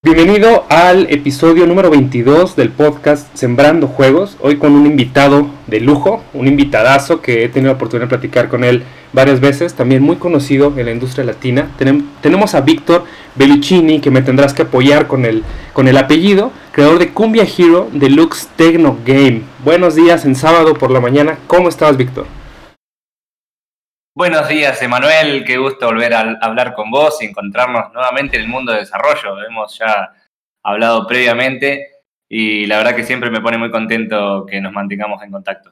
Bienvenido al episodio número 22 del podcast Sembrando Juegos. Hoy con un invitado de lujo, un invitadazo que he tenido la oportunidad de platicar con él varias veces, también muy conocido en la industria latina. tenemos a Víctor Belluccini, que me tendrás que apoyar con el, con el apellido, creador de Cumbia Hero Deluxe Techno Game. Buenos días en sábado por la mañana. ¿Cómo estás, Víctor? Buenos días, Emanuel. Qué gusto volver a hablar con vos y encontrarnos nuevamente en el mundo de desarrollo. Hemos ya hablado previamente y la verdad que siempre me pone muy contento que nos mantengamos en contacto.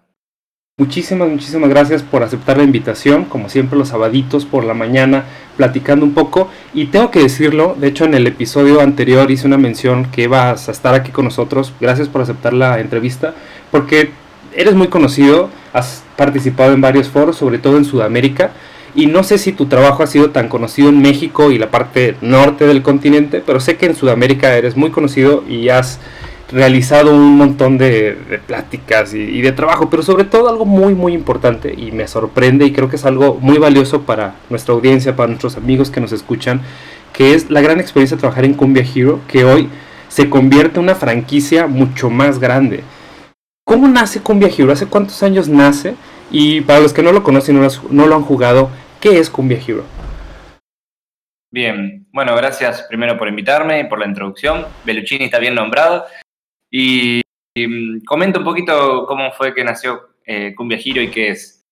Muchísimas, muchísimas gracias por aceptar la invitación, como siempre los sabaditos por la mañana, platicando un poco. Y tengo que decirlo, de hecho en el episodio anterior hice una mención que vas a estar aquí con nosotros. Gracias por aceptar la entrevista, porque eres muy conocido, has participado en varios foros, sobre todo en Sudamérica, y no sé si tu trabajo ha sido tan conocido en México y la parte norte del continente, pero sé que en Sudamérica eres muy conocido y has realizado un montón de, pláticas y, y, de trabajo, pero sobre todo algo muy muy importante y me sorprende y creo que es algo muy valioso para nuestra audiencia, para nuestros amigos que nos escuchan, que es la gran experiencia de trabajar en Cumbia Hero, que hoy se convierte en una franquicia mucho más grande. ¿Cómo nace Cumbia Hero? ¿Hace cuántos años nace? Y para los que no lo conocen, no, no lo han jugado, ¿qué es Cumbia Hero? Bien, bueno, gracias primero por invitarme y por la introducción. Belluccini está bien nombrado. Y, mm, comento un poquito cómo fue que nació eh, Cumbia Hero y qué es.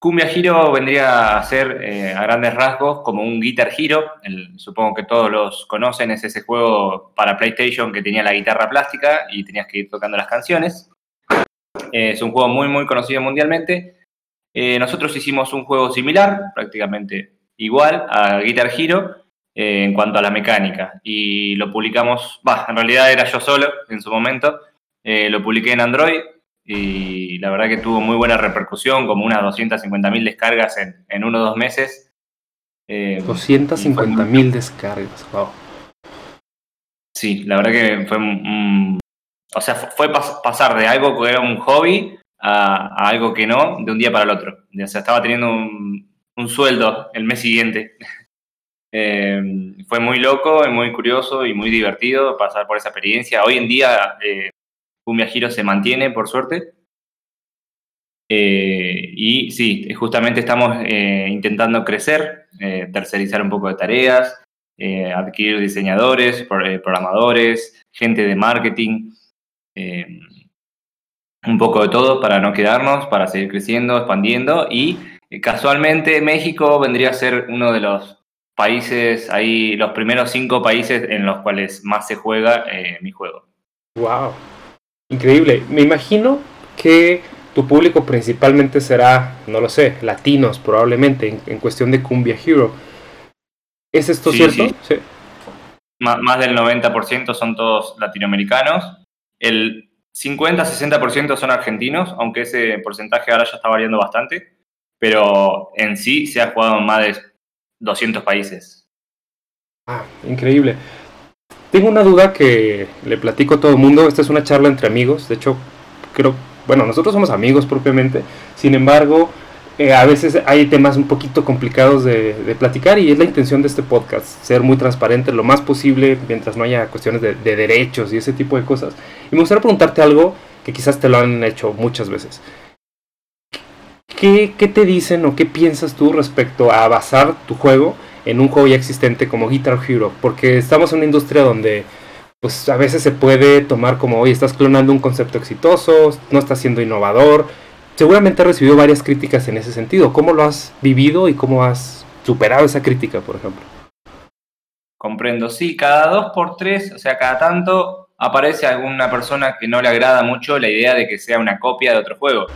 Cumbia Hero vendría a ser eh, a grandes rasgos como un Guitar Hero. supongo que todos los conocen, es ese juego para PlayStation que tenía la guitarra plástica y tenías que ir tocando las canciones. Eh, es un juego muy, muy conocido mundialmente. Eh, nosotros hicimos un juego similar, prácticamente igual a Guitar Hero eh, en cuanto a la mecánica. Y lo publicamos, bah, en realidad era yo solo en su momento. lo publiqué en Android y la verdad que tuvo muy buena repercusión, como unas 250.000 descargas en, en uno o dos meses. 250.000 descargas, wow. Sí, la verdad que fue un, o sea, fue pasar de algo que era un hobby a, algo que no, de un día para el otro. O sea, estaba teniendo un, sueldo el mes siguiente. Eh, fue muy loco y muy curioso y muy divertido pasar por esa experiencia. Hoy en día eh, Cumbia Giro se mantiene, por suerte. Eh, y sí, justamente estamos intentando crecer, tercerizar un poco de tareas, adquirir diseñadores, programadores, gente de marketing. Eh, un poco de todo para no quedarnos, para seguir creciendo, expandiendo y eh, casualmente México vendría a ser uno de los países, ahí los primeros cinco países en los cuales más se juega eh, mi juego. Wow, increíble. Me imagino que tu público principalmente será, no lo sé, latinos probablemente en, cuestión de Cumbia Hero. ¿Es esto cierto? Sí. más del 90% son todos latinoamericanos el 50-60% son argentinos, aunque ese porcentaje ahora ya está variando bastante, pero en sí se ha jugado en más de 200 países. Ah, increíble. Tengo una duda que le platico a todo el mundo. Esta es una charla entre amigos. De hecho, creo, bueno, nosotros somos amigos propiamente. Sin embargo, eh, a veces hay temas un poquito complicados de, platicar y es la intención de este podcast, ser muy transparente lo más posible mientras no haya cuestiones de, derechos y ese tipo de cosas. Y me gustaría preguntarte algo que quizás te lo han hecho muchas veces. ¿Qué, te dicen o qué piensas tú respecto a basar tu juego en un juego ya existente como Guitar Hero? Porque estamos en una industria donde pues a veces se puede tomar como, oye, estás clonando un concepto exitoso, no estás siendo innovador, seguramente has recibido varias críticas en ese sentido. ¿Cómo lo has vivido y cómo has superado esa crítica, por ejemplo? Comprendo, sí, cada dos por tres, o sea, cada tanto aparece alguna persona que no le agrada mucho la idea de que sea una copia de otro juego.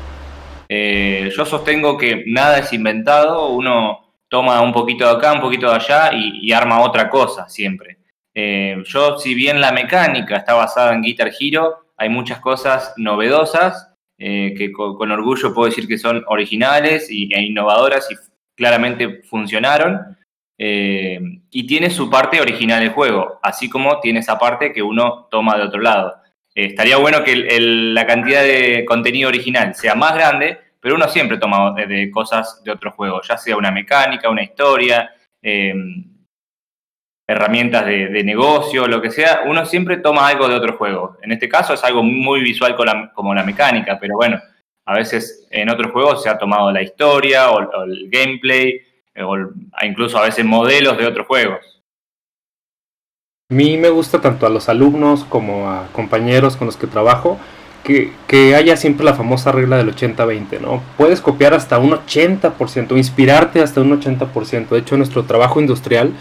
Eh, yo sostengo que nada es inventado, uno toma un poquito de acá, un poquito de allá y, arma otra cosa siempre. Eh, yo, si bien la mecánica está basada en Guitar Hero, hay muchas cosas novedosas eh, que con, orgullo puedo decir que son originales y, e innovadoras y claramente funcionaron. Eh, y tiene su parte original el juego, así como tiene esa parte que uno toma de otro lado. Eh, estaría bueno que la cantidad de contenido original sea más grande, pero uno siempre toma de, cosas de otro juego, ya sea una mecánica, una historia. Herramientas de, negocio, lo que sea, uno siempre toma algo de otro juego. En este caso es algo muy visual como la mecánica, pero bueno, a veces en otros juegos se ha tomado la historia o, el gameplay, o incluso a veces modelos de otros juegos. A mí me gusta tanto a los alumnos como a compañeros con los que trabajo que, que haya siempre la famosa regla del 80-20, ¿no? Puedes copiar hasta un 80%, inspirarte hasta un 80%. De hecho, nuestro trabajo industrial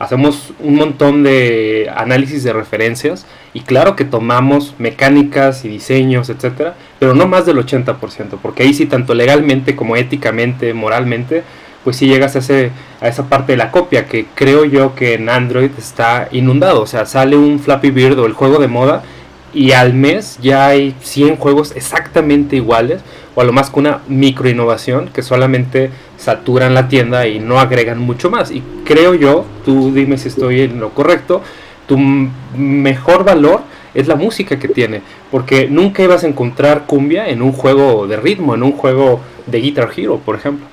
hacemos un montón de análisis de referencias y claro que tomamos mecánicas y diseños, etcétera, pero no más del 80%, porque ahí sí, tanto legalmente como éticamente, moralmente, pues sí llegas a, ese, a esa parte de la copia que creo yo que en Android está inundado. O sea, sale un Flappy Bird o el juego de moda y al mes ya hay 100 juegos exactamente iguales o a lo más con una micro innovación que solamente saturan la tienda y no agregan mucho más. Y creo yo, tú dime si estoy en lo correcto, tu mejor valor es la música que tiene, porque nunca ibas a encontrar cumbia en un juego de ritmo, en un juego de Guitar Hero, por ejemplo.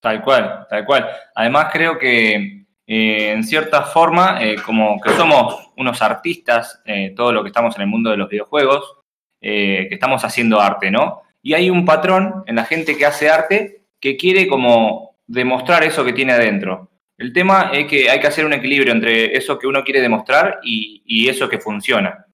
Tal cual, tal cual. Además creo que eh, en cierta forma, eh, como que somos unos artistas, eh, todo lo que estamos en el mundo de los videojuegos, que estamos haciendo arte, ¿no? Y hay un patrón en la gente que hace arte que quiere como demostrar eso que tiene adentro. El tema es que hay que hacer un equilibrio entre eso que uno quiere demostrar y, eso que funciona.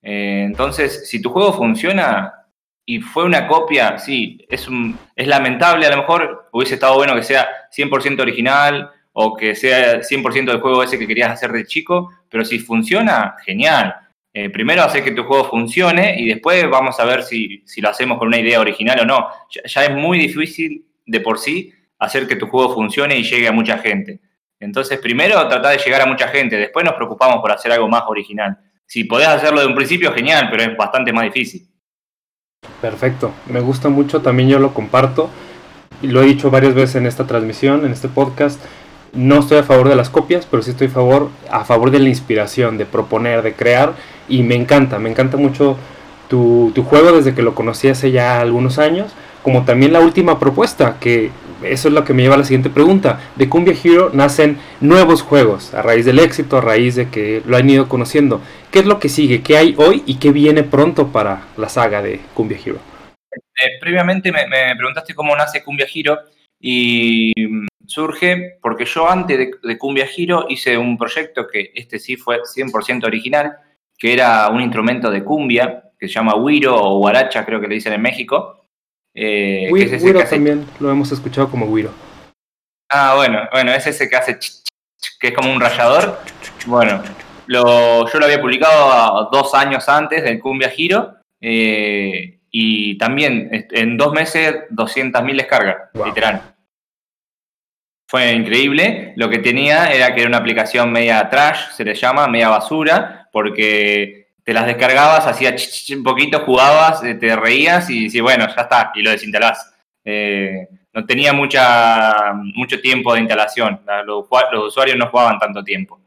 entonces, si tu juego funciona, y fue una copia, sí, es, un, es lamentable, a lo mejor hubiese estado bueno que sea 100% original o que sea 100% del juego ese que querías hacer de chico, pero si funciona, genial. Eh, primero hacer que tu juego funcione y después vamos a ver si, lo hacemos con una idea original o no. Ya, es muy difícil de por sí hacer que tu juego funcione y llegue a mucha gente. Entonces, primero tratar de llegar a mucha gente, después nos preocupamos por hacer algo más original. Si podés hacerlo de un principio, genial, pero es bastante más difícil. Perfecto, me gusta mucho, también yo lo comparto y lo he dicho varias veces en esta transmisión, en este podcast. No estoy a favor de las copias, pero sí estoy a favor, a favor de la inspiración, de proponer, de crear y me encanta, me encanta mucho tu, tu juego desde que lo conocí hace ya algunos años, como también la última propuesta que eso es lo que me lleva a la siguiente pregunta. De Cumbia Hero nacen nuevos juegos a raíz del éxito, a raíz de que lo han ido conociendo. ¿Qué es lo que sigue? ¿Qué hay hoy y qué viene pronto para la saga de Cumbia Hero? Eh, previamente me, preguntaste cómo nace Cumbia Hero y surge porque yo antes de, de Cumbia Hero hice un proyecto que este sí fue 100% original, que era un instrumento de cumbia que se llama Wiro o Guaracha, creo que le dicen en México eh, también lo hemos escuchado como Wiro. Ah, bueno, bueno, es ese que hace que es como un rayador. Bueno, lo, yo lo había publicado dos años antes del Cumbia Giro eh, y también en dos meses 200.000 descargas, literal. Fue increíble. Lo que tenía era que era una aplicación media trash, se le llama, media basura, porque te las descargabas, hacías un poquito, jugabas, eh, te reías y decías, bueno, ya está, y lo desinstalás. Eh, no tenía mucha, mucho tiempo de instalación, los, usuarios no jugaban tanto tiempo.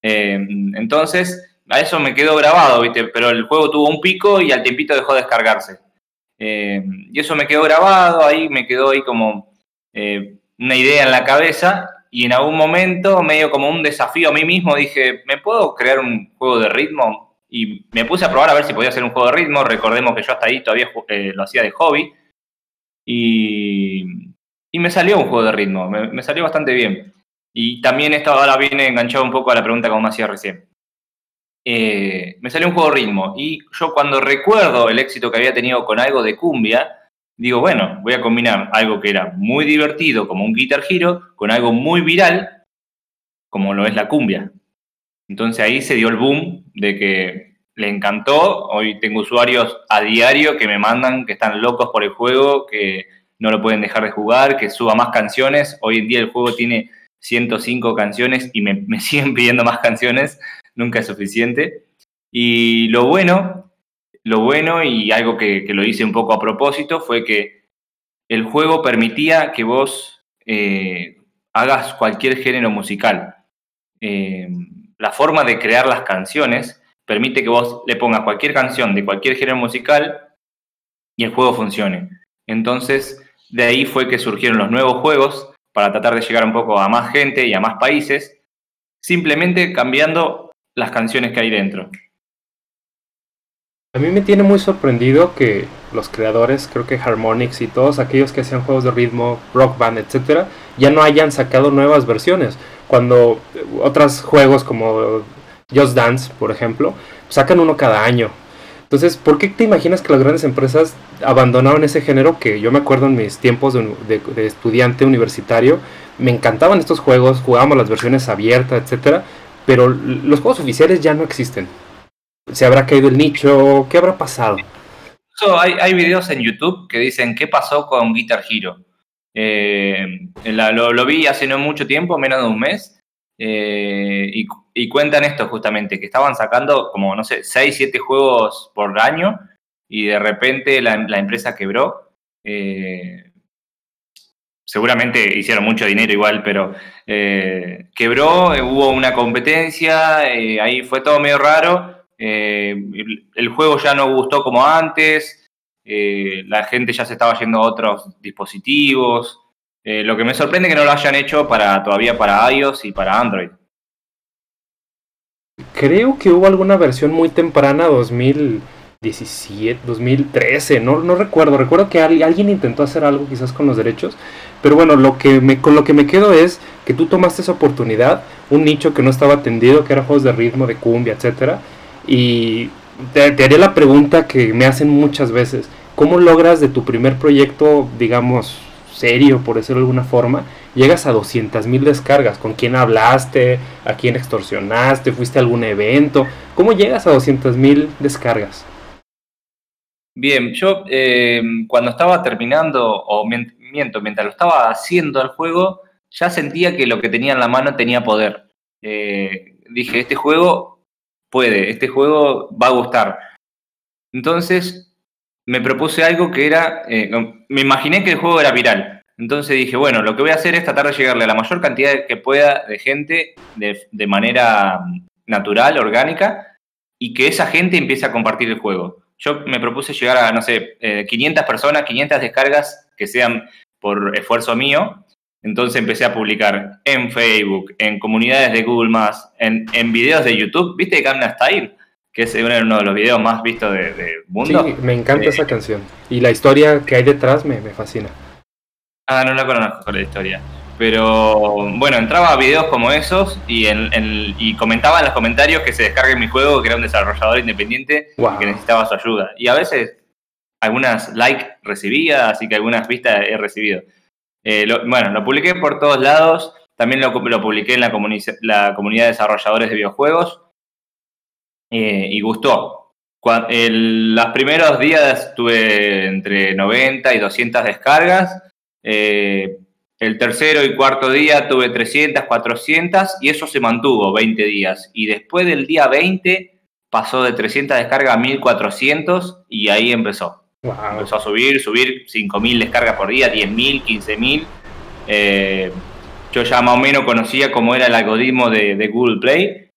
Eh, entonces, a eso me quedó grabado, ¿viste? pero el juego tuvo un pico y al tiempito dejó de descargarse. y eso me quedó grabado, ahí me quedó ahí como una idea en la cabeza y en algún momento, medio como un desafío a mí mismo, dije, ¿me puedo crear un juego de ritmo? y me puse a probar a ver si podía hacer un juego de ritmo. Recordemos que yo hasta ahí todavía eh, lo hacía de hobby. Y, y, me salió un juego de ritmo, me, salió bastante bien. Y también esto ahora viene enganchado un poco a la pregunta como me hacía recién. Eh, me salió un juego de ritmo y yo cuando recuerdo el éxito que había tenido con algo de cumbia, digo, bueno, voy a combinar algo que era muy divertido como un Guitar Hero con algo muy viral como lo es la cumbia. Entonces ahí se dio el boom de que le encantó. Hoy tengo usuarios a diario que me mandan que están locos por el juego, que no lo pueden dejar de jugar, que suba más canciones. Hoy en día el juego tiene 105 canciones y me, siguen pidiendo más canciones. Nunca es suficiente. Y lo bueno, lo bueno y algo que, lo hice un poco a propósito fue que el juego permitía que vos eh, hagas cualquier género musical. Eh, la forma de crear las canciones permite que vos le pongas cualquier canción de cualquier género musical y el juego funcione. Entonces, de ahí fue que surgieron los nuevos juegos para tratar de llegar un poco a más gente y a más países. simplemente cambiando las canciones que hay dentro. A mí me tiene muy sorprendido que los creadores, creo que Harmonix y todos aquellos que hacían juegos de ritmo, rock band, etcétera, ya no hayan sacado nuevas versiones. Cuando otros juegos como Just Dance, por ejemplo, sacan uno cada año. Entonces, ¿por qué te imaginas que las grandes empresas abandonaron ese género que yo me acuerdo en mis tiempos de, estudiante universitario? Me encantaban estos juegos, jugábamos las versiones abiertas, etcétera, pero los juegos oficiales ya no existen se habrá caído el nicho, ¿qué habrá pasado? hay, videos en YouTube que dicen qué pasó con Guitar Hero. Eh, lo, vi hace no mucho tiempo, menos de un mes, eh, y, cuentan esto justamente, que estaban sacando como, no sé, 6, 7 juegos por año y de repente la, empresa quebró. Eh, seguramente hicieron mucho dinero igual, pero quebró, hubo una competencia, ahí fue todo medio raro eh, el, juego ya no gustó como antes, eh, la gente ya se estaba yendo a otros dispositivos. Eh, lo que me sorprende es que no lo hayan hecho para todavía para iOS y para Android. Creo que hubo alguna versión muy temprana, 2017, 2013, no, no recuerdo. Recuerdo que alguien intentó hacer algo quizás con los derechos. Pero bueno, lo que me, con lo que me quedo es que tú tomaste esa oportunidad, un nicho que no estaba atendido, que era juegos de ritmo, de cumbia, etcétera, y te, haré la pregunta que me hacen muchas veces. ¿Cómo logras de tu primer proyecto, digamos, serio, por decirlo de alguna forma, llegas a 200 mil descargas? ¿Con quién hablaste? ¿A quién extorsionaste? ¿Fuiste a algún evento? ¿Cómo llegas a 200 mil descargas? Bien, yo eh, cuando estaba terminando, o miento, mientras lo estaba haciendo el juego, ya sentía que lo que tenía en la mano tenía poder. Eh, dije, este juego puede, este juego va a gustar. Entonces me propuse algo que era, eh, me imaginé que el juego era viral. Entonces dije, bueno, lo que voy a hacer es tratar de llegarle a la mayor cantidad que pueda de gente de, manera mm, natural, orgánica, y que esa gente empiece a compartir el juego. Yo me propuse llegar a, no sé, 500 eh, personas, 500 descargas que sean por esfuerzo mío, entonces empecé a publicar en Facebook, en comunidades de Google en, en videos de YouTube. ¿Viste Gamma Style? Que es uno de los videos más vistos del de mundo. Sí, me encanta esa canción. Y la historia que hay detrás me, me fascina. Ah, no la conozco la historia. Pero bueno, entraba a videos como esos y, en, y comentaba en los comentarios que se descargue mi juego, que era un desarrollador independiente y que necesitaba su ayuda. Y a veces algunas likes recibía, así que algunas vistas he recibido. Eh, bueno, lo publiqué por todos lados. También lo, publiqué en la, la, comunidad de desarrolladores de videojuegos. Eh, y gustó. En los primeros días tuve entre 90 y 200 descargas. Eh, el tercero y cuarto día tuve 300, 400 y eso se mantuvo 20 días. Y después del día 20 pasó de 300 descargas a 1400 y ahí empezó. Empezó a subir, subir 5.000 descargas por día, 10.000, 15.000. Eh, yo ya más o menos conocía cómo era el algoritmo de, Google Play.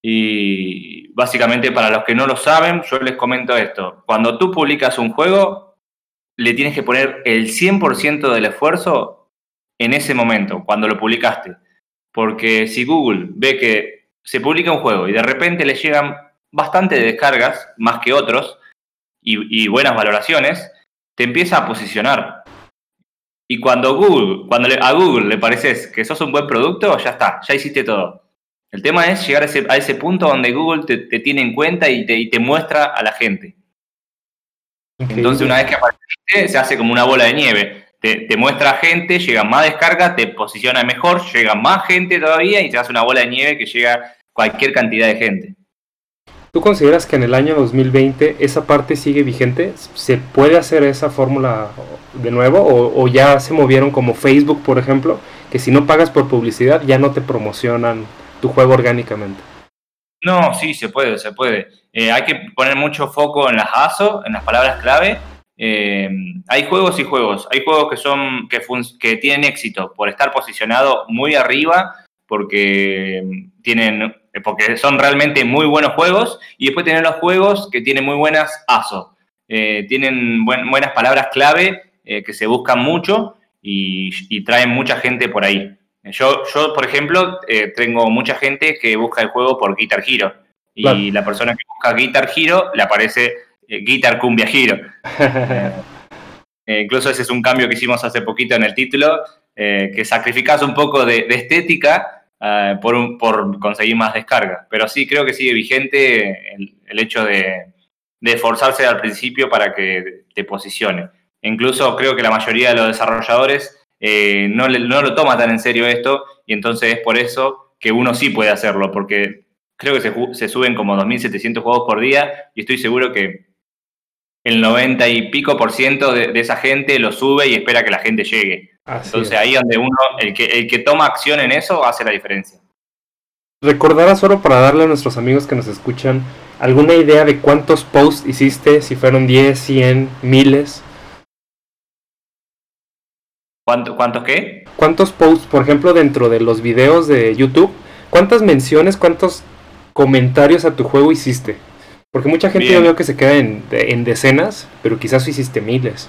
Y básicamente para los que no lo saben, yo les comento esto. Cuando tú publicas un juego, le tienes que poner el 100% del esfuerzo en ese momento, cuando lo publicaste. Porque si Google ve que se publica un juego y de repente le llegan bastante descargas, más que otros, y, buenas valoraciones, te empieza a posicionar. Y cuando Google, cuando a Google le pareces que sos un buen producto, ya está, ya hiciste todo. El tema es llegar a ese, a ese punto donde Google te, tiene en cuenta y te, te, muestra a la gente. Entonces, una vez que apareciste, se hace como una bola de nieve. Te, te muestra gente, llega más descarga, te posiciona mejor, llega más gente todavía y se hace una bola de nieve que llega cualquier cantidad de gente. ¿Tú consideras que en el año 2020 esa parte sigue vigente? ¿Se puede hacer esa fórmula de nuevo? ¿O, ya se movieron como Facebook, por ejemplo, que si no pagas por publicidad ya no te promocionan tu juego orgánicamente? No, sí, se puede, se puede. Eh, hay que poner mucho foco en las ASO, en las palabras clave. Eh, hay juegos y juegos. Hay juegos que son que, que tienen éxito por estar posicionado muy arriba, porque tienen porque son realmente muy buenos juegos, y después tener los juegos que tienen muy buenas ASO, eh, tienen buenas palabras clave eh, que se buscan mucho y, traen mucha gente por ahí. Yo, yo por ejemplo, eh, tengo mucha gente que busca el juego por Guitar Hero. Y la persona que busca Guitar Hero le aparece eh, Guitar Cumbia Hero. incluso ese es un cambio que hicimos hace poquito en el título, que sacrificas un poco de, estética por, por, conseguir más descarga. Pero sí, creo que sigue vigente el, hecho de, esforzarse al principio para que te posicione. Incluso creo que la mayoría de los desarrolladores eh, no, lo toma tan en serio esto y entonces es por eso que uno sí puede hacerlo, porque creo que se, se suben como 2.700 juegos por día y estoy seguro que el 90 y pico por ciento de, esa gente lo sube y espera que la gente llegue. Entonces ahí donde uno, el que, el que toma acción en eso hace la diferencia. Recordarás solo para darle a nuestros amigos que nos escuchan alguna idea de cuántos posts hiciste, si fueron 10, 100, miles. ¿Cuántos qué? ¿Cuántos posts, por ejemplo, dentro de los videos de YouTube? ¿Cuántas menciones, cuántos comentarios a tu juego hiciste? Porque mucha gente yo veo que se queda en, decenas, pero quizás hiciste miles.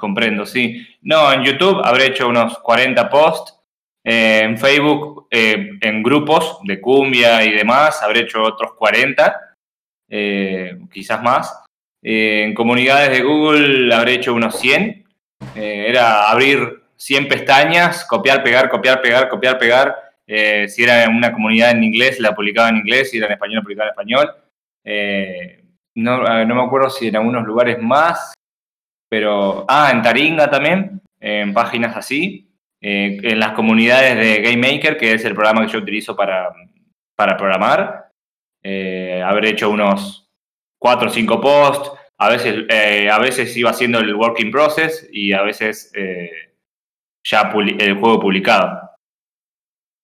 Comprendo, sí. No, en YouTube habré hecho unos 40 posts. Eh, en Facebook, eh, en grupos de cumbia y demás, habré hecho otros 40, eh, quizás más. en comunidades de Google habré hecho unos 100 eh, era abrir 100 pestañas, copiar, pegar, copiar, pegar, copiar, pegar. Eh, si era una comunidad en inglés, la publicaba en inglés, si era en español, la publicaba en español. Eh, no, no, me acuerdo si en algunos lugares más, pero... Ah, en Taringa también, en páginas así. en las comunidades de Game Maker, que es el programa que yo utilizo para, para programar. habré hecho unos 4 o 5 posts, a veces, eh, a veces iba haciendo el working process y a veces eh, ya el juego publicado.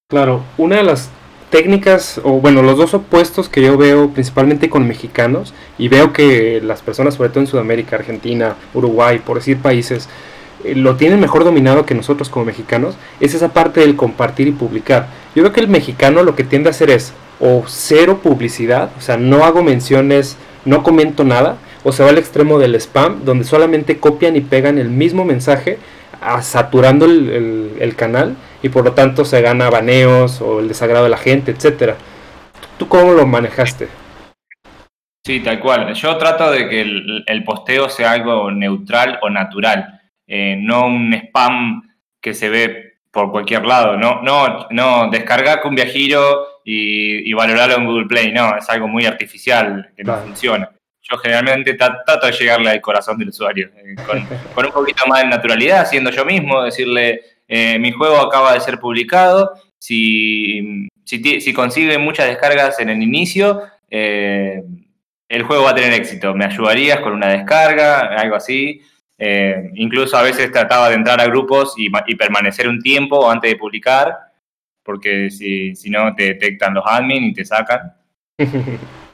Claro, una de las técnicas, o bueno, los dos opuestos que yo veo principalmente con mexicanos, y veo que las personas, sobre todo en Sudamérica, Argentina, Uruguay, por decir países, eh, lo tienen mejor dominado que nosotros como mexicanos, es esa parte del compartir y publicar. Yo veo que el mexicano lo que tiende a hacer es o cero publicidad, o sea, no hago menciones, no comento nada, o se va al extremo del spam, donde solamente copian y pegan el mismo mensaje, saturando el, canal y por lo tanto se gana baneos o el desagrado de la gente, etcétera. ¿Tú cómo lo manejaste? Sí, tal cual. Yo trato de que el, posteo sea algo neutral o natural, eh, no un spam que se ve por cualquier lado. No, no, no descargar un viajero y, y valorarlo en Google Play. No, es algo muy artificial que no funciona yo generalmente trato de llegarle al corazón del usuario, eh, con, un poquito más de naturalidad, siendo yo mismo, decirle, eh, mi juego acaba de ser publicado, si, si, consigue muchas descargas en el inicio, eh, el juego va a tener éxito, me ayudarías con una descarga, algo así. incluso a veces trataba de entrar a grupos y, y permanecer un tiempo antes de publicar, porque si, si no te detectan los admin y te sacan.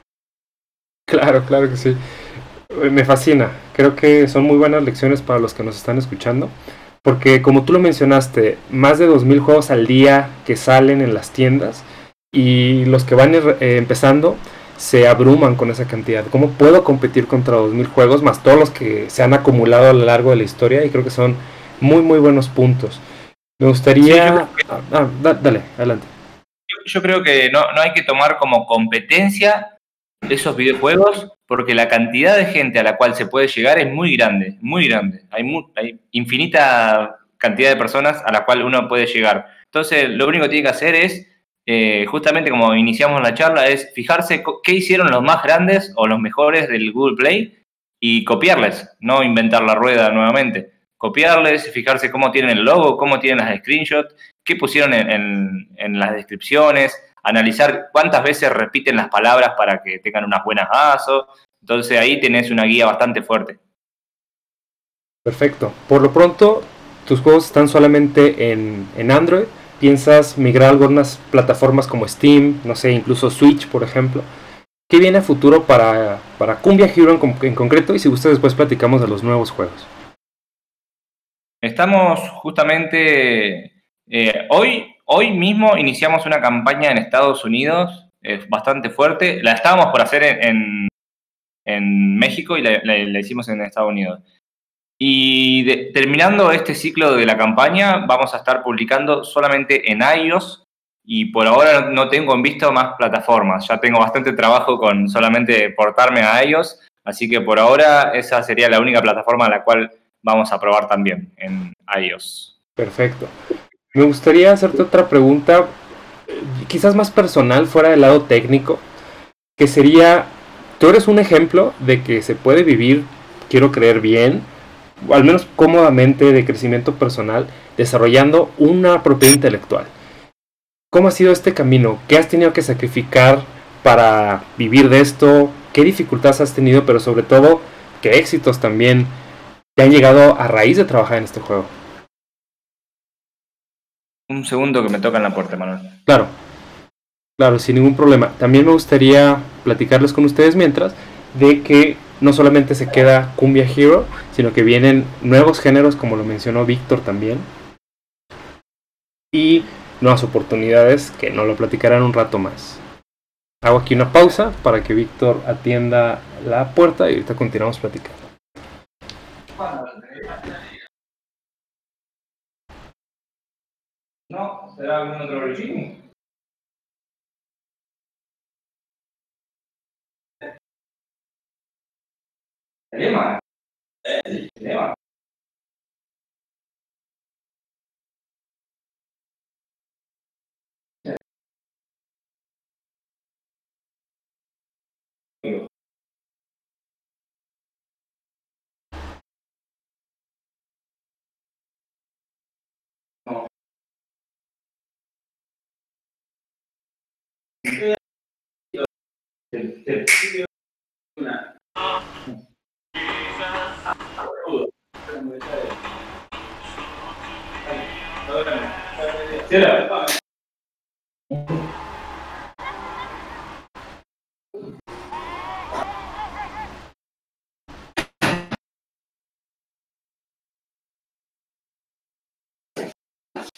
Claro, claro que sí. Me fascina. Creo que son muy buenas lecciones para los que nos están escuchando. Porque como tú lo mencionaste, más de 2.000 juegos al día que salen en las tiendas y los que van eh, empezando se abruman con esa cantidad. ¿Cómo puedo competir contra 2.000 juegos más todos los que se han acumulado a lo largo de la historia? Y creo que son muy, muy buenos puntos. Me gustaría... ah, ah dale, adelante. Yo creo que no, no hay que tomar como competencia esos videojuegos porque la cantidad de gente a la cual se puede llegar es muy grande, muy grande. Hay, infinita cantidad de personas a la cual uno puede llegar. Entonces, lo único que tiene que hacer es, eh, justamente como iniciamos la charla, es fijarse qué hicieron los más grandes o los mejores del Google Play y copiarles, no inventar la rueda nuevamente. Copiarles, fijarse cómo tienen el logo, cómo tienen las screenshots, qué pusieron en las descripciones, analizar cuántas veces repiten las palabras para que tengan unas buenas ASO. Entonces ahí tenés una guía bastante fuerte. Perfecto. Por lo pronto, tus juegos están solamente en, Android. ¿Piensas migrar a algunas plataformas como Steam, no sé, incluso Switch, por ejemplo? ¿Qué viene a futuro para, para Cumbia Hero en, concreto? Y si gusta, después platicamos de los nuevos juegos. Estamos justamente eh, hoy Hoy mismo iniciamos una campaña en Estados Unidos es bastante fuerte. La estábamos por hacer en, México y la, hicimos en Estados Unidos. Y terminando este ciclo de la campaña, vamos a estar publicando solamente en iOS y por ahora no tengo en vista más plataformas. Ya tengo bastante trabajo con solamente portarme a iOS, así que por ahora esa sería la única plataforma a la cual vamos a probar también en iOS. Perfecto. Me gustaría hacerte otra pregunta, quizás más personal, fuera del lado técnico, que sería, tú eres un ejemplo de que se puede vivir, quiero creer bien, o al menos cómodamente de crecimiento personal, desarrollando una propiedad intelectual. ¿Cómo ha sido este camino? ¿Qué has tenido que sacrificar para vivir de esto? ¿Qué dificultades has tenido? Pero sobre todo, ¿qué éxitos también te han llegado a raíz de trabajar en este juego? Un segundo que me toca en la puerta, Manuel. Claro, claro, sin ningún problema. También me gustaría platicarles con ustedes mientras de que no solamente se queda Cumbia Hero, sino que vienen nuevos géneros, como lo mencionó Víctor también. Y nuevas oportunidades que no lo platicarán un rato más. Hago aquí una pausa para que Víctor atienda la puerta y ahorita continuamos platicando. No, será algún otro regime. Lema. Lema.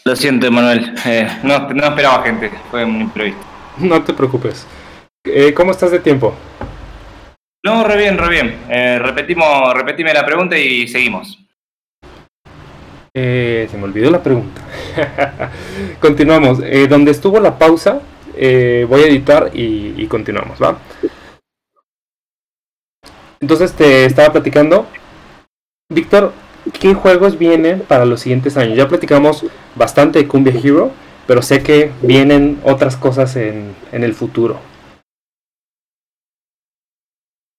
Lo siento, Manuel. Eh, no, no esperaba gente. Fue un imprevisto. No te preocupes. Eh, ¿Cómo estás de tiempo? No, re bien, re bien. Eh, repetimos, repetime la pregunta y seguimos. Eh, se me olvidó la pregunta. continuamos. Eh, donde estuvo la pausa, voy a editar y, y, continuamos, ¿va? Entonces te estaba platicando. Víctor, ¿qué juegos vienen para los siguientes años? Ya platicamos bastante de Cumbia Hero, pero sé que vienen otras cosas en, en el futuro.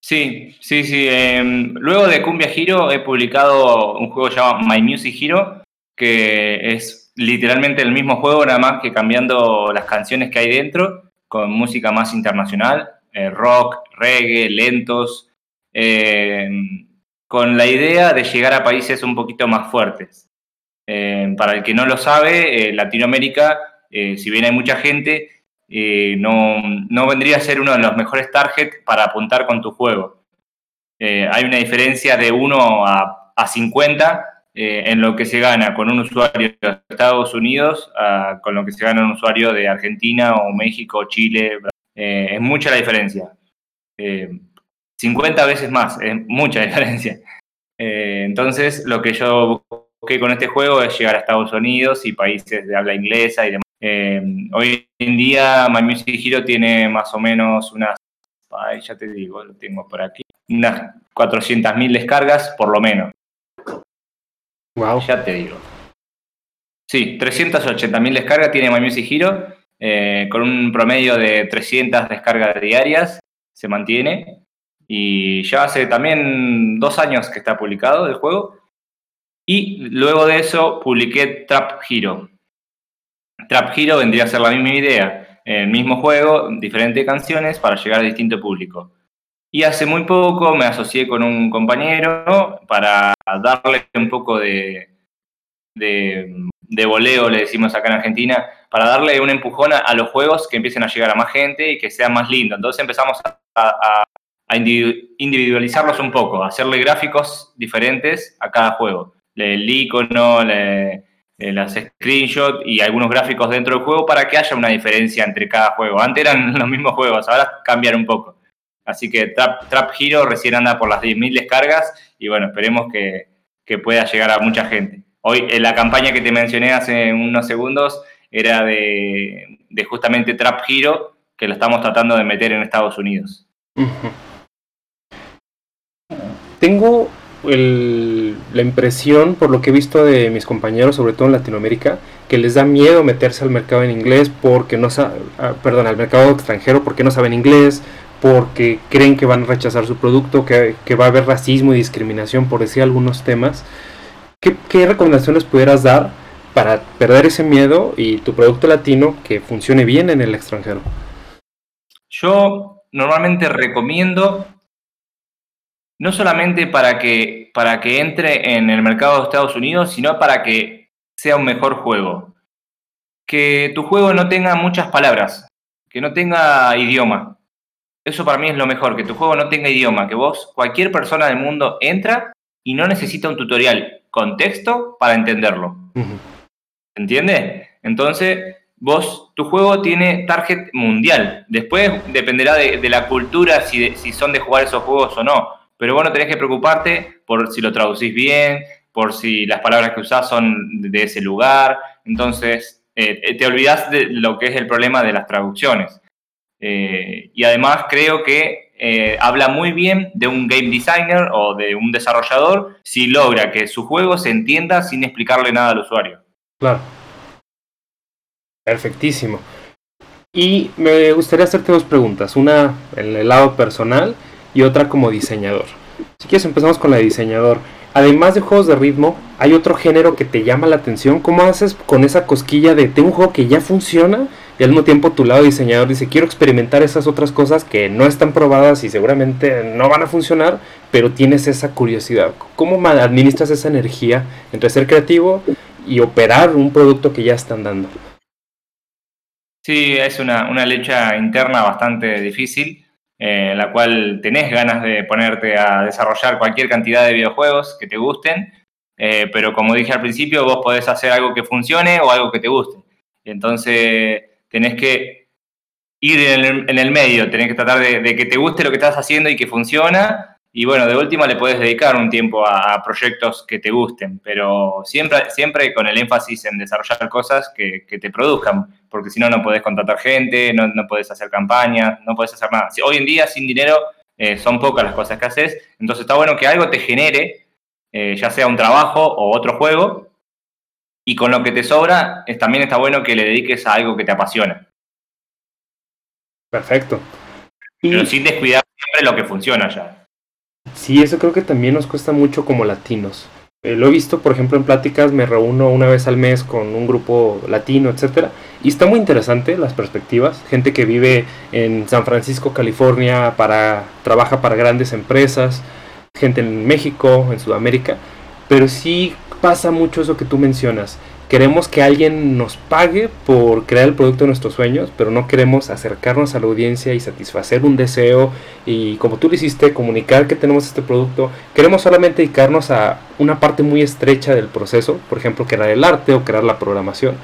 Sí, sí, sí. Eh, luego de Cumbia Hero he publicado un juego llamado My Music Hero, que es literalmente el mismo juego, nada más que cambiando las canciones que hay dentro, con música más internacional, eh, rock, reggae, lentos, eh, con la idea de llegar a países un poquito más fuertes. Eh, para el que no lo sabe, Latinoamérica, si bien hay mucha gente, eh, no, no, vendría a ser uno de los mejores targets para apuntar con tu juego. Eh, hay una diferencia de 1 a, a 50 eh, en lo que se gana con un usuario de Estados Unidos con lo que se gana un usuario de Argentina o México, Chile. es mucha la diferencia. 50 veces más, es mucha diferencia. entonces, lo que yo busqué con este juego es llegar a Estados Unidos y países de habla inglesa y demás eh, hoy en día My Music Hero tiene más o menos unas, ay, ya te digo, lo tengo por aquí, unas 400.000 descargas por lo menos. Wow. Ya te digo. Sí, 380.000 descargas tiene My Music Hero, eh, con un promedio de 300 descargas diarias, se mantiene. Y ya hace también dos años que está publicado el juego. Y luego de eso publiqué Trap Hero, Trap Hero vendría a ser la misma idea, el mismo juego, diferentes canciones para llegar a distinto público. Y hace muy poco me asocié con un compañero para darle un poco de, de, voleo, le decimos acá en Argentina, para darle un empujón a, los juegos que empiecen a llegar a más gente y que sean más lindos. Entonces empezamos a, a individualizarlos un poco, a hacerle gráficos diferentes a cada juego. El icono, le, eh, las screenshots y algunos gráficos dentro del juego para que haya una diferencia entre cada juego. Antes eran los mismos juegos, ahora cambian un poco. Así que Trap, Trap Hero recién anda por las 10.000 descargas y bueno, esperemos que, que pueda llegar a mucha gente. Hoy, en la campaña que te mencioné hace unos segundos era de, justamente Trap Hero, que lo estamos tratando de meter en Estados Unidos. Tengo la impresión, por lo que he visto de mis compañeros, sobre todo en Latinoamérica, que les da miedo meterse al mercado en inglés porque no saben, ah, perdón, al mercado extranjero porque no saben inglés, porque creen que van a rechazar su producto, que, va a haber racismo y discriminación, por decir algunos temas. ¿Qué, ¿Qué, recomendaciones pudieras dar para perder ese miedo y tu producto latino que funcione bien en el extranjero? Yo normalmente recomiendo no solamente para que, para que entre en el mercado de Estados Unidos, sino para que sea un mejor juego. Que tu juego no tenga muchas palabras, que no tenga idioma. Eso para mí es lo mejor, que tu juego no tenga idioma, que vos, cualquier persona del mundo entra y no necesita un tutorial con texto para entenderlo. ¿Entiendes? Entonces, vos, tu juego tiene target mundial. Después dependerá de, la cultura, si, si son de jugar esos juegos o no pero vos no tenés que preocuparte por si lo traducís bien, por si las palabras que usás son de ese lugar. Entonces, eh, te olvidás de lo que es el problema de las traducciones. Eh, y además creo que eh, habla muy bien de un game designer o de un desarrollador si logra que su juego se entienda sin explicarle nada al usuario. Claro. Perfectísimo. Y me gustaría hacerte dos preguntas. Una en el lado personal y otra como diseñador. Si quieres empezamos con la de diseñador. Además de juegos de ritmo, ¿hay otro género que te llama la atención? ¿Cómo haces con esa cosquilla de tengo un juego que ya funciona y al mismo tiempo tu lado diseñador dice quiero experimentar esas otras cosas que no están probadas y seguramente no van a funcionar, pero tienes esa curiosidad? ¿Cómo administras esa energía entre ser creativo y operar un producto que ya están dando? Sí, es una, una interna bastante difícil eh, en la cual tenés ganas de ponerte a desarrollar cualquier cantidad de videojuegos que te gusten, eh, pero como dije al principio, vos podés hacer algo que funcione o algo que te guste. Entonces tenés que ir en el, medio, tenés que tratar de, que te guste lo que estás haciendo y que funciona, y bueno, de última le puedes dedicar un tiempo a, proyectos que te gusten, pero siempre, siempre con el énfasis en desarrollar cosas que, te produzcan, porque si no, no podés contratar gente, no, no podés hacer campañas, no podés hacer nada. Hoy en día, sin dinero, eh, son pocas las cosas que haces, entonces está bueno que algo te genere, eh, ya sea un trabajo o otro juego, y con lo que te sobra, es, también está bueno que le dediques a algo que te apasiona. Perfecto. Pero sin descuidar siempre lo que funciona ya. Sí, eso creo que también nos cuesta mucho como latinos. Eh, lo he visto, por ejemplo, en pláticas, me reúno una vez al mes con un grupo latino, etcétera, y está muy interesante las perspectivas. Gente que vive en San Francisco, California, para trabaja para grandes empresas, gente en México, en Sudamérica, pero sí pasa mucho eso que tú mencionas queremos que alguien nos pague por crear el producto de nuestros sueños, pero no queremos acercarnos a la audiencia y satisfacer un deseo y como tú lo hiciste, comunicar que tenemos este producto. Queremos solamente dedicarnos a una parte muy estrecha del proceso, por ejemplo, crear el arte o crear la programación,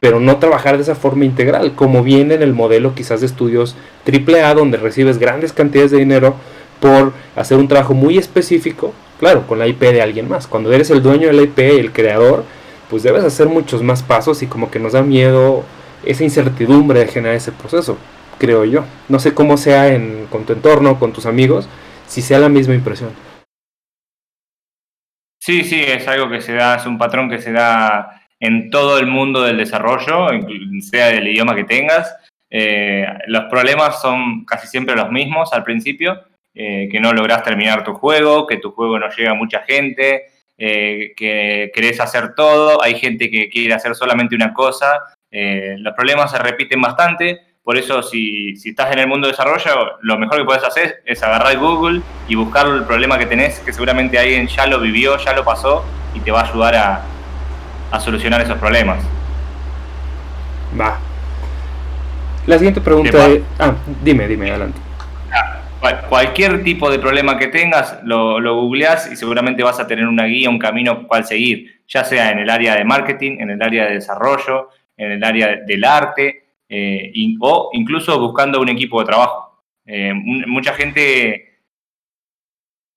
pero no trabajar de esa forma integral, como viene en el modelo quizás de estudios AAA, donde recibes grandes cantidades de dinero por hacer un trabajo muy específico, claro, con la IP de alguien más. Cuando eres el dueño de la IP, el creador, pues debes hacer muchos más pasos y como que nos da miedo esa incertidumbre de generar ese proceso, creo yo. No sé cómo sea en, con tu entorno, con tus amigos, si sea la misma impresión. Sí, sí, es algo que se da, es un patrón que se da en todo el mundo del desarrollo, sea del idioma que tengas. Eh, los problemas son casi siempre los mismos al principio, eh, que no logras terminar tu juego, que tu juego no llega a mucha gente, eh, que querés hacer todo, hay gente que quiere hacer solamente una cosa, eh, los problemas se repiten bastante, por eso si, si, estás en el mundo de desarrollo, lo mejor que puedes hacer es agarrar Google y buscar el problema que tenés, que seguramente alguien ya lo vivió, ya lo pasó y te va a ayudar a, a solucionar esos problemas. Va. La siguiente pregunta es... Ah, dime, dime, adelante cualquier tipo de problema que tengas, lo, lo, y seguramente vas a tener una guía, un camino cual seguir, ya sea en el área de marketing, en el área de desarrollo, en el área del arte, eh, o incluso buscando un equipo de trabajo. Eh, mucha gente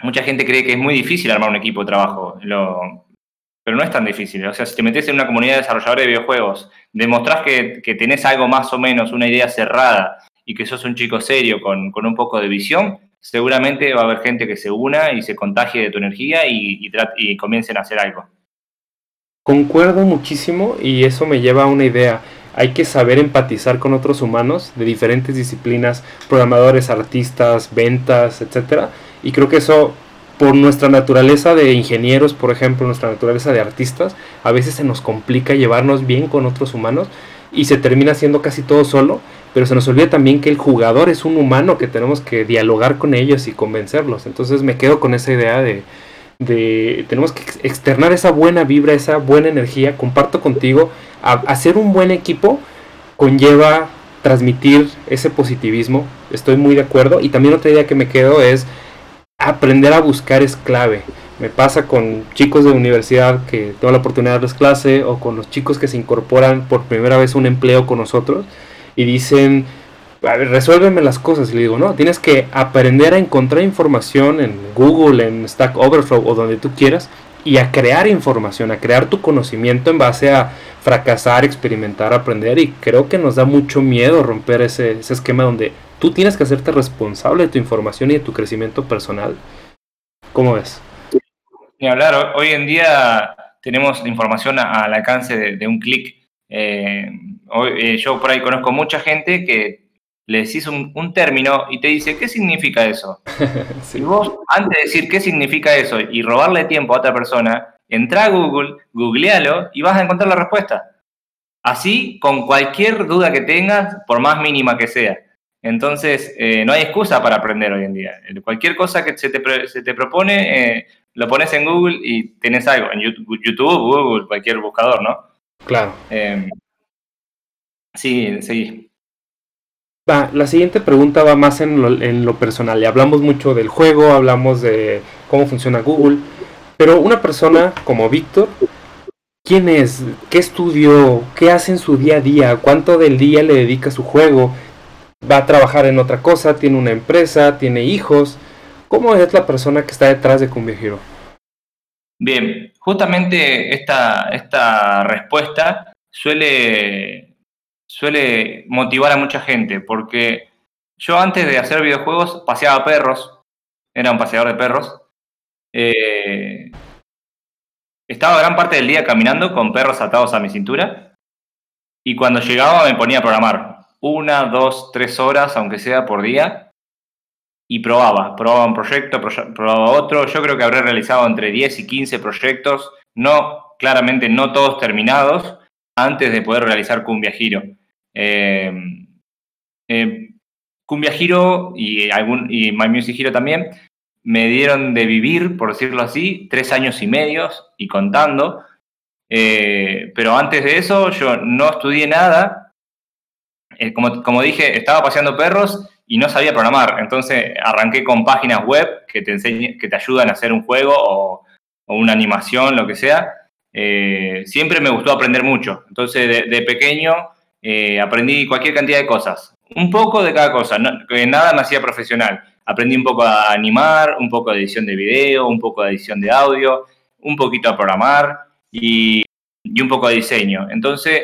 mucha gente cree que es muy difícil armar un equipo de trabajo, pero no es tan difícil. O sea, si te metes en una comunidad de desarrolladores de videojuegos, demostrás que, que tenés algo más o menos, una idea cerrada y que sos un chico serio con, un poco de visión, seguramente va a haber gente que se una y se contagie de tu energía y, y, comiencen a hacer algo. Concuerdo muchísimo y eso me lleva a una idea. Hay que saber empatizar con otros humanos de diferentes disciplinas, programadores, artistas, ventas, etcétera. Y creo que eso, por nuestra naturaleza de ingenieros, por ejemplo, nuestra naturaleza de artistas, a veces se nos complica llevarnos bien con otros humanos y se termina haciendo casi todo solo pero se nos olvida también que el jugador es un humano que tenemos que dialogar con ellos y convencerlos. Entonces me quedo con esa idea de, de tenemos que externar esa buena vibra, esa buena energía. Comparto contigo, hacer un buen equipo conlleva transmitir ese positivismo. Estoy muy de acuerdo. Y también otra idea que me quedo es aprender a buscar es clave. Me pasa con chicos de universidad que tengo la oportunidad de darles clase o con los chicos que se incorporan por primera vez a un empleo con nosotros y dicen, a ver, resuélveme las cosas. Y le digo, no, tienes que aprender a encontrar información en Google, en Stack Overflow o donde tú quieras y a crear información, a crear tu conocimiento en base a fracasar, experimentar, aprender. Y creo que nos da mucho miedo romper ese, esquema donde tú tienes que hacerte responsable de tu información y de tu crecimiento personal. ¿Cómo ves? Ni hablar, hoy en día tenemos información al alcance de un clic eh, eh, yo por ahí conozco mucha gente que le decís un, término y te dice, ¿qué significa eso? Si vos, antes de decir qué significa eso y robarle tiempo a otra persona, entra a Google, googlealo y vas a encontrar la respuesta. Así, con cualquier duda que tengas, por más mínima que sea. Entonces, eh, no hay excusa para aprender hoy en día. Cualquier cosa que se te, se te propone, lo pones en Google y tenés algo. En YouTube, Google, cualquier buscador, ¿no? Claro. Em, sí, sí. La siguiente pregunta va más en lo, en lo personal. Y hablamos mucho del juego, hablamos de cómo funciona Google. Pero una persona como Víctor, ¿quién es? ¿Qué estudió? ¿Qué hace en su día a día? ¿Cuánto del día le dedica a su juego? ¿Va a trabajar en otra cosa? ¿Tiene una empresa? ¿Tiene hijos? ¿Cómo es la persona que está detrás de Cumbia Hero? Bien, justamente esta, esta respuesta suele, suele motivar a mucha gente, porque yo antes de hacer videojuegos paseaba perros, era un paseador de perros. Eh, estaba gran parte del día caminando con perros atados a mi cintura y cuando llegaba me ponía a programar una, dos, tres horas, aunque sea por día, y probaba, probaba un proyecto, probaba otro. Yo creo que habré realizado entre 10 y 15 proyectos, no, claramente no todos terminados, antes de poder realizar Cumbia Giro. Eh, eh, Cumbia Giro y, algún, y My Music Giro también me dieron de vivir, por decirlo así, tres años y medio y contando. Eh, pero antes de eso yo no estudié nada. como, como dije, estaba paseando perros y no sabía programar. Entonces arranqué con páginas web que te, que te ayudan a hacer un juego o, una animación, lo que sea. Eh, siempre me gustó aprender mucho. Entonces de, pequeño eh, aprendí cualquier cantidad de cosas. Un poco de cada cosa, que nada me hacía profesional. Aprendí un poco a animar, un poco de edición de video, un poco de edición de audio, un poquito a programar y, y un poco de diseño. Entonces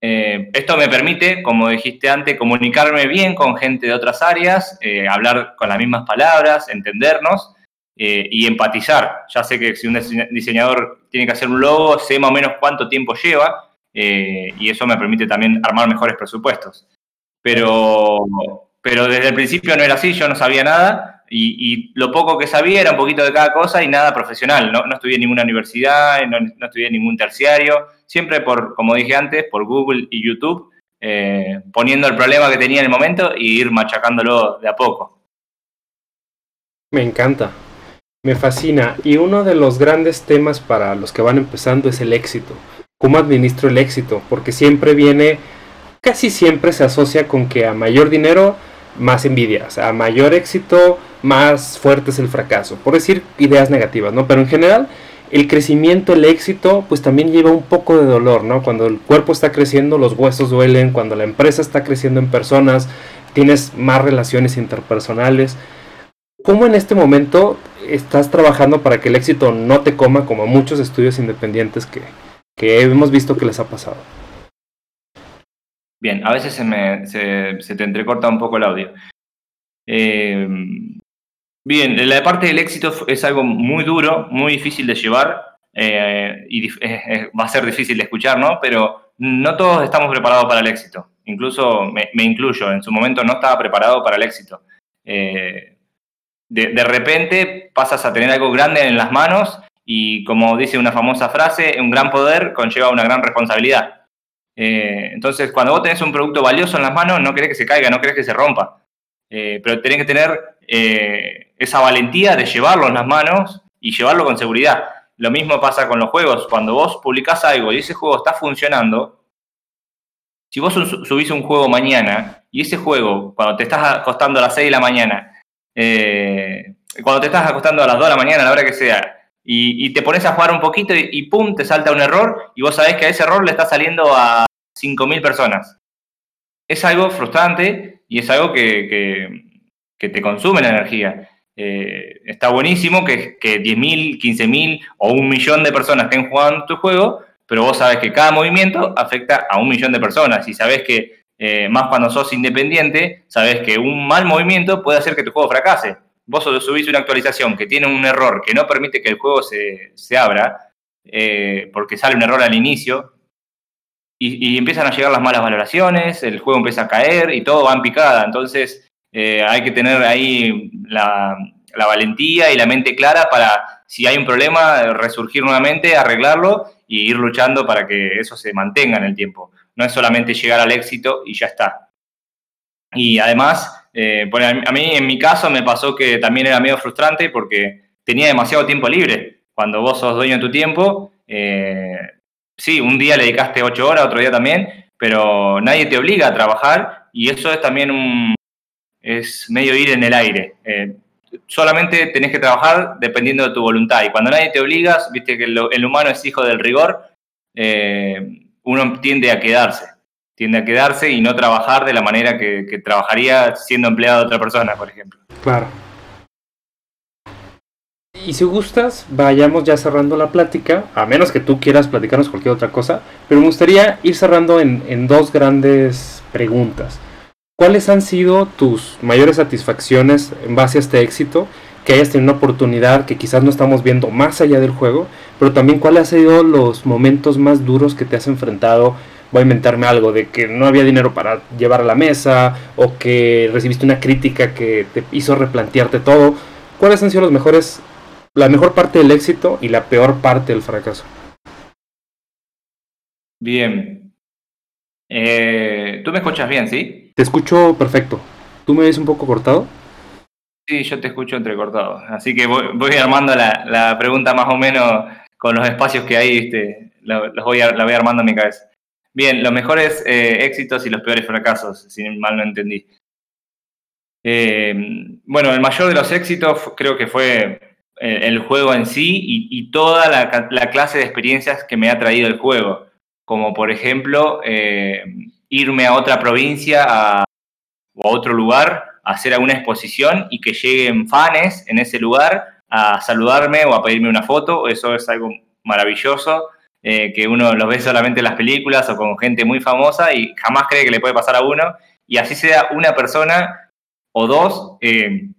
eh, esto me permite, como dijiste antes, comunicarme bien con gente de otras áreas, eh, hablar con las mismas palabras, entendernos eh, y empatizar. Ya sé que si un diseñador tiene que hacer un logo, sé más o menos cuánto tiempo lleva y eso me permite también armar mejores presupuestos. Pero, pero desde el principio no era así, yo no sabía nada y, lo poco que sabía era un poquito de cada cosa y nada profesional. No, no estudié en ninguna universidad, no, no estudié en ningún terciario siempre por, como dije antes, por Google y YouTube, eh, poniendo el problema que tenía en el momento y ir machacándolo de a poco. Me encanta, me fascina. Y uno de los grandes temas para los que van empezando es el éxito. ¿Cómo administro el éxito? Porque siempre viene, casi siempre se asocia con que a mayor dinero, más envidia. O sea, mayor éxito, más fuerte es el fracaso. Por decir ideas negativas, ¿no? Pero en general el crecimiento, el éxito, pues también lleva un poco de dolor, ¿no? Cuando el cuerpo está creciendo, los huesos duelen, cuando la empresa está creciendo en personas, tienes más relaciones interpersonales. ¿Cómo en este momento estás trabajando para que el éxito no te coma como muchos estudios independientes que, que hemos visto que les ha pasado? Bien, a veces se, me, se, te entrecorta un poco el audio. Eh, bien, la parte del éxito es algo muy duro, muy difícil de llevar eh, y va a ser difícil de escuchar, ¿no? Pero no todos estamos preparados para el éxito. Incluso me, incluyo, en su momento no estaba preparado para el éxito. Eh, de, repente pasas a tener algo grande en las manos y como dice una famosa frase, un gran poder conlleva una gran responsabilidad. Eh, entonces, cuando vos tenés un producto valioso en las manos, no querés que se caiga, no querés que se rompa. Eh, pero tenés que tener eh, esa valentía de llevarlo en las manos y llevarlo con seguridad. Lo mismo pasa con los juegos. Cuando vos publicás algo y ese juego está funcionando, si vos subís un juego mañana y ese juego, cuando te estás acostando a las 6 de la mañana, cuando te estás acostando a las 2 de la mañana, a la hora que sea, y, te pones a jugar un poquito y, pum, te salta un error y vos sabés que a ese error le está saliendo a 5.000 personas. Es algo frustrante y es algo que, que, que te consume la energía. Eh, está buenísimo que, que 10.000, 15.000 o un millón de personas estén jugando tu juego, pero vos sabés que cada movimiento afecta a un millón de personas y sabés que, eh, más cuando sos independiente, sabés que un mal movimiento puede hacer que tu juego fracase. Vos subís una actualización que tiene un error que no permite que el juego se, se abra, eh, porque sale un error al inicio, y, y, empiezan a llegar las malas valoraciones, el juego empieza a caer y todo va en picada. Entonces eh, hay que tener ahí la, la valentía y la mente clara para, si hay un problema, resurgir nuevamente, arreglarlo y ir luchando para que eso se mantenga en el tiempo. No es solamente llegar al éxito y ya está. Y además, eh, a mí en mi caso me pasó que también era medio frustrante porque tenía demasiado tiempo libre. Cuando vos sos dueño de tu tiempo, eh, sí, un día le dedicaste ocho horas, otro día también, pero nadie te obliga a trabajar y eso es también un, es medio ir en el aire. Eh, solamente tenés que trabajar dependiendo de tu voluntad. Y cuando nadie te obliga, viste que el humano es hijo del rigor, eh, uno tiende a quedarse. Tiende a quedarse y no trabajar de la manera que, trabajaría siendo empleado de otra persona, por ejemplo. Claro. Y si gustas, vayamos ya cerrando la plática, a menos que tú quieras platicarnos cualquier otra cosa, pero me gustaría ir cerrando en, en dos grandes preguntas. ¿Cuáles han sido tus mayores satisfacciones en base a este éxito? Que hayas tenido una oportunidad que quizás no estamos viendo más allá del juego, pero también cuáles han sido los momentos más duros que te has enfrentado. Voy a inventarme algo de que no había dinero para llevar a la mesa o que recibiste una crítica que te hizo replantearte todo. ¿Cuáles han sido los mejores, la mejor parte del éxito y la peor parte del fracaso? Bien. Eh, ¿Tú me escuchas bien, sí? Te escucho perfecto. ¿Tú me ves un poco cortado? Sí, yo te escucho entrecortado. Así que voy, voy armando la, la, pregunta más o menos con los espacios que hay, este, los voy a, la voy armando en mi cabeza. Bien, los mejores eh, éxitos y los peores fracasos, si mal no entendí. Eh, bueno, el mayor de los éxitos creo que fue eh, el juego en sí y, toda la, la, clase de experiencias que me ha traído el juego. Como por ejemplo, eh, irme a otra provincia o a otro lugar a hacer alguna exposición y que lleguen fans en ese lugar a saludarme o a pedirme una foto. Eso es algo maravilloso, eh, que uno lo ve solamente en las películas o con gente muy famosa y jamás cree que le puede pasar a uno. Y así sea una persona o dos, eh,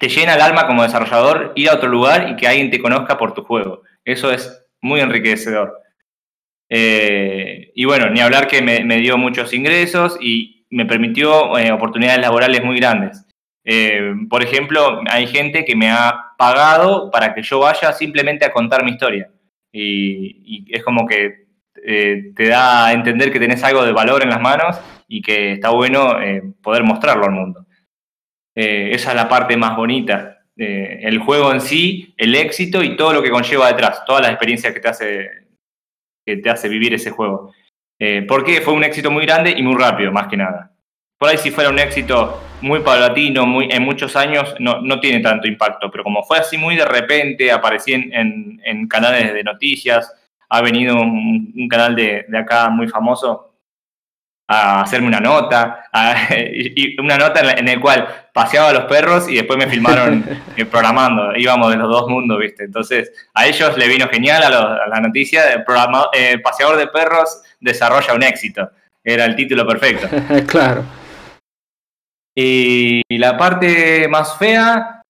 te llena el alma como desarrollador ir a otro lugar y que alguien te conozca por tu juego. Eso es muy enriquecedor. Eh, y bueno, ni hablar que me, dio muchos ingresos y me permitió oportunidades laborales muy grandes. Por ejemplo, hay gente que me ha pagado para que yo vaya simplemente a contar mi historia. Y, es como que eh, te da a entender que tenés algo de valor en las manos y que está bueno eh, poder mostrarlo al mundo. esa es la parte más bonita. el juego en sí, el éxito y todo lo que conlleva detrás, todas las experiencias que te hace que te hace vivir ese juego. Eh, porque fue un éxito muy grande y muy rápido, más que nada. Por ahí si fuera un éxito muy paulatino, muy, en muchos años, no, no tiene tanto impacto, pero como fue así muy de repente, aparecí en, en, en canales de noticias, ha venido un, un canal de, de, acá muy famoso a hacerme una nota, y una nota en la, cual paseaba a los perros y después me filmaron eh, programando, íbamos de los dos mundos, ¿viste? Entonces a ellos le vino genial a, la noticia, de eh, paseador de perros desarrolla un éxito, era el título perfecto. claro. Y, la parte más fea,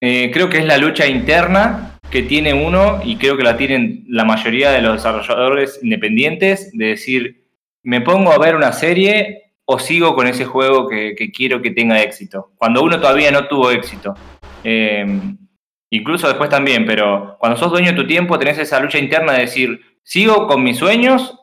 eh, creo que es la lucha interna que tiene uno, y creo que la tienen la mayoría de los desarrolladores independientes, de decir, me pongo a ver una serie o sigo con ese juego que, quiero que tenga éxito. Cuando uno todavía no tuvo éxito. Em, incluso después también, pero cuando sos dueño de tu tiempo tenés esa lucha interna de decir, ¿sigo con mis sueños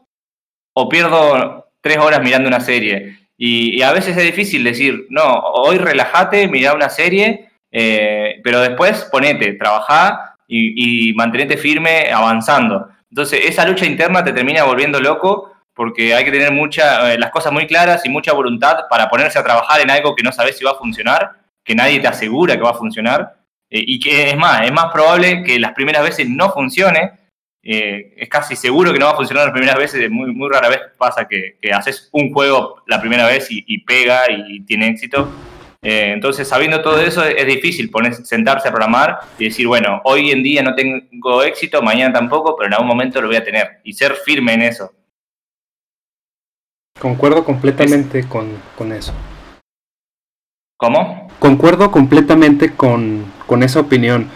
o pierdo tres horas mirando una serie? Y, a veces es difícil decir, no, hoy relájate, mira una serie, eh, pero después ponete, trabajá y, y mantenete firme avanzando. Entonces esa lucha interna te termina volviendo loco porque hay que tener mucha, eh, las cosas muy claras y mucha voluntad para ponerse a trabajar en algo que no sabes si va a funcionar, que nadie te asegura que va a funcionar, eh, y que es más, es más probable que las primeras veces no funcione, eh, es casi seguro que no va a funcionar las primeras veces, muy, muy rara vez pasa que, haces un juego la primera vez y, pega y tiene éxito. entonces, sabiendo todo eso, es, difícil poner, sentarse a programar y decir, bueno, hoy en día no tengo éxito, mañana tampoco, pero en algún momento lo voy a tener. Y ser firme en eso. Concuerdo completamente con, eso. ¿Cómo? Concuerdo completamente con, esa opinión.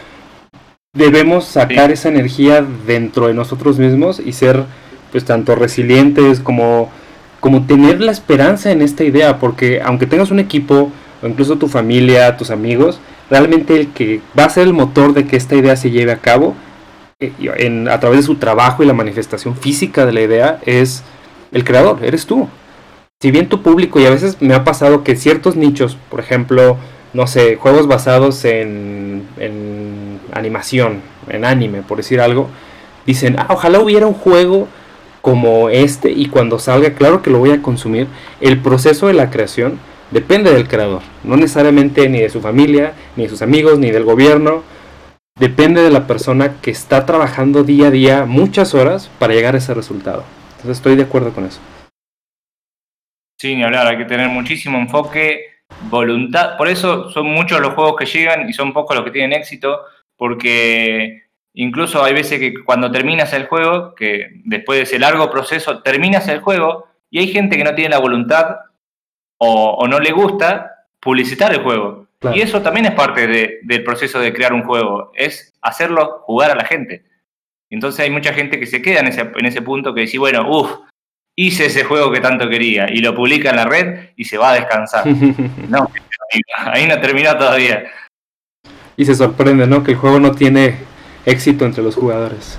Debemos sacar esa energía dentro de nosotros mismos y ser pues tanto resilientes como, como tener la esperanza en esta idea, porque aunque tengas un equipo o incluso tu familia, tus amigos, realmente el que va a ser el motor de que esta idea se lleve a cabo eh, en, a través de su trabajo y la manifestación física de la idea es el creador, eres tú. Si bien tu público, y a veces me ha pasado que ciertos nichos, por ejemplo, no sé, juegos basados en, en animación, en anime, por decir algo, dicen, ah, ojalá hubiera un juego como este y cuando salga, claro que lo voy a consumir. El proceso de la creación depende del creador, no necesariamente ni de su familia, ni de sus amigos, ni del gobierno. Depende de la persona que está trabajando día a día muchas horas para llegar a ese resultado. Entonces estoy de acuerdo con eso. Sí, ni hablar, hay que tener muchísimo enfoque, voluntad. Por eso son muchos los juegos que llegan y son pocos los que tienen éxito, porque incluso hay veces que cuando terminas el juego, que después de ese largo proceso, terminas el juego y hay gente que no tiene la voluntad o, no le gusta publicitar el juego. Y eso también es parte del proceso de crear un juego, es hacerlo jugar a la gente. Entonces hay mucha gente que se queda en ese, en ese punto que dice, bueno, uff, hice ese juego que tanto quería y lo publica en la red y se va a descansar. no, ahí no termina todavía. Y se sorprende, ¿no? Que el juego no tiene éxito entre los jugadores.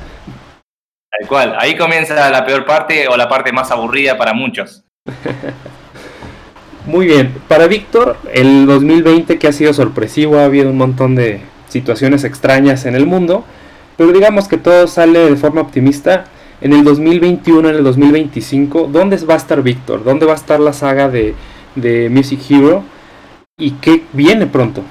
Tal cual, ahí comienza la peor parte o la parte más aburrida para muchos. Muy bien, para Víctor, el 2020 que ha sido sorpresivo, ha habido un montón de situaciones extrañas en el mundo, pero digamos que todo sale de forma optimista. En el 2021, en el 2025, ¿dónde va a estar Víctor? ¿Dónde va a estar la saga de, Music Hero? ¿Y qué viene pronto?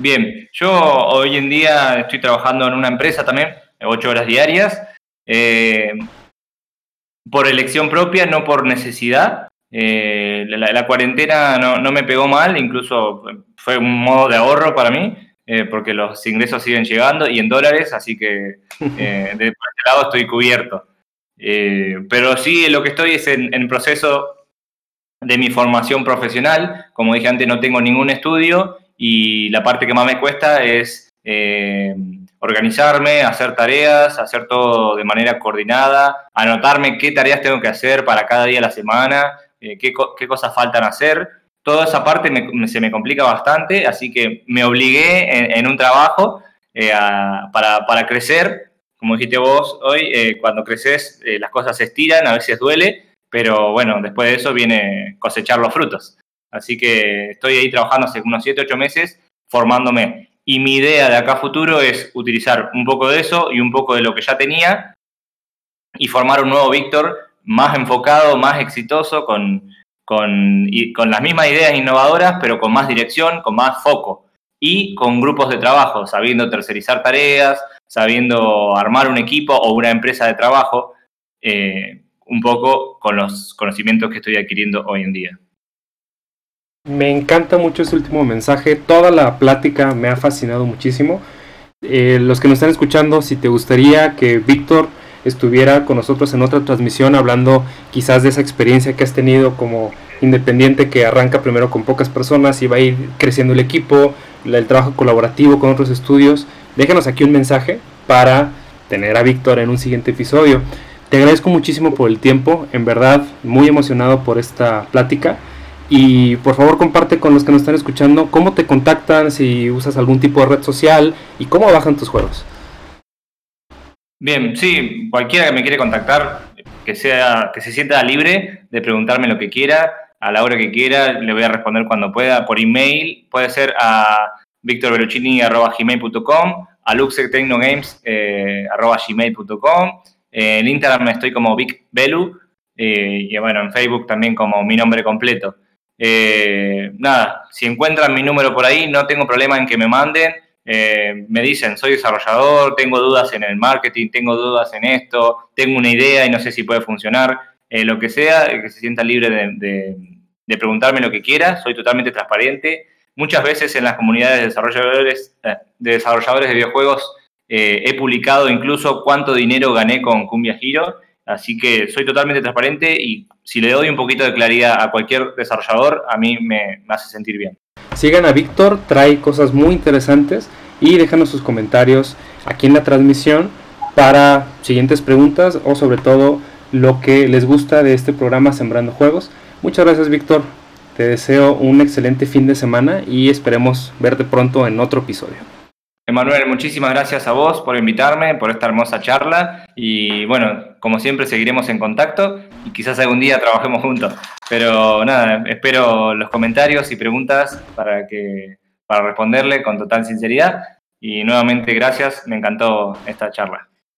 Bien, yo hoy en día estoy trabajando en una empresa también, ocho horas diarias, eh, por elección propia, no por necesidad. Eh, la, cuarentena no, no, me pegó mal, incluso fue un modo de ahorro para mí. Eh, porque los ingresos siguen llegando y en dólares, así que de este lado estoy cubierto. Pero sí, lo que estoy es en, en, proceso de mi formación profesional. Como dije antes, no tengo ningún estudio y la parte que más me cuesta es organizarme, hacer tareas, hacer todo de manera coordinada, anotarme qué tareas tengo que hacer para cada día de la semana, qué, qué cosas faltan hacer toda esa parte se me complica bastante, así que me obligué en, un trabajo eh, para, crecer. Como dijiste vos hoy, eh, cuando creces eh, las cosas se estiran, a veces duele, pero bueno, después de eso viene cosechar los frutos. Así que estoy ahí trabajando hace unos 7, 8 meses formándome. Y mi idea de acá a futuro es utilizar un poco de eso y un poco de lo que ya tenía y formar un nuevo Víctor más enfocado, más exitoso, con, con, con las mismas ideas innovadoras, pero con más dirección, con más foco y con grupos de trabajo, sabiendo tercerizar tareas, sabiendo armar un equipo o una empresa de trabajo, eh, un poco con los conocimientos que estoy adquiriendo hoy en día. Me encanta mucho ese último mensaje, toda la plática me ha fascinado muchísimo. Eh, los que nos están escuchando, si te gustaría que Víctor estuviera con nosotros en otra transmisión hablando quizás de esa experiencia que has tenido como independiente que arranca primero con pocas personas y va a ir creciendo el equipo, el trabajo colaborativo con otros estudios, déjanos aquí un mensaje para tener a Víctor en un siguiente episodio. Te agradezco muchísimo por el tiempo, en verdad muy emocionado por esta plática y por favor comparte con los que nos están escuchando cómo te contactan, si usas algún tipo de red social y cómo bajan tus juegos. Bien, sí, cualquiera que me quiere contactar, que, sea, que se sienta libre de preguntarme lo que quiera, a la hora que quiera, le voy a responder cuando pueda, por email, puede ser a victorveluccini.gmail.com, a luxectechnogames.gmail.com, eh, en Instagram estoy como vicbelu, eh, y bueno, en Facebook también como mi nombre completo. Eh, nada, si encuentran mi número por ahí, no tengo problema en que me manden. Eh, me dicen, soy desarrollador, tengo dudas en el marketing, tengo dudas en esto, tengo una idea y no sé si puede funcionar. Eh, lo que sea, que se sienta libre de, preguntarme lo que quiera, soy totalmente transparente. Muchas veces en las comunidades de desarrolladores de, desarrolladores de videojuegos he publicado incluso cuánto dinero gané con Cumbia Hero Así que soy totalmente transparente y si le doy un poquito de claridad a cualquier desarrollador, a mí me, hace sentir bien. Sigan a Víctor, trae cosas muy interesantes y déjanos sus comentarios aquí en la transmisión para siguientes preguntas o sobre todo lo que les gusta de este programa Sembrando Juegos. Muchas gracias Víctor, te deseo un excelente fin de semana y esperemos verte pronto en otro episodio. Emanuel, muchísimas gracias a vos por invitarme, por esta hermosa charla y bueno, como siempre seguiremos en contacto y quizás algún día trabajemos juntos. Pero nada, espero los comentarios y preguntas para, que, para responderle con total sinceridad y nuevamente gracias, me encantó esta charla.